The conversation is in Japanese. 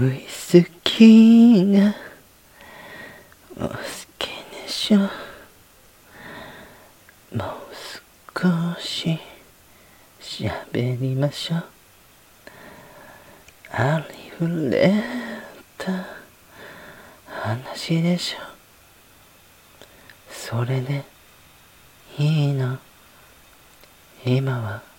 ウイスキーがお好きでしょもう少し喋りましょう。ありふれた話でしょ。それでいいの。今は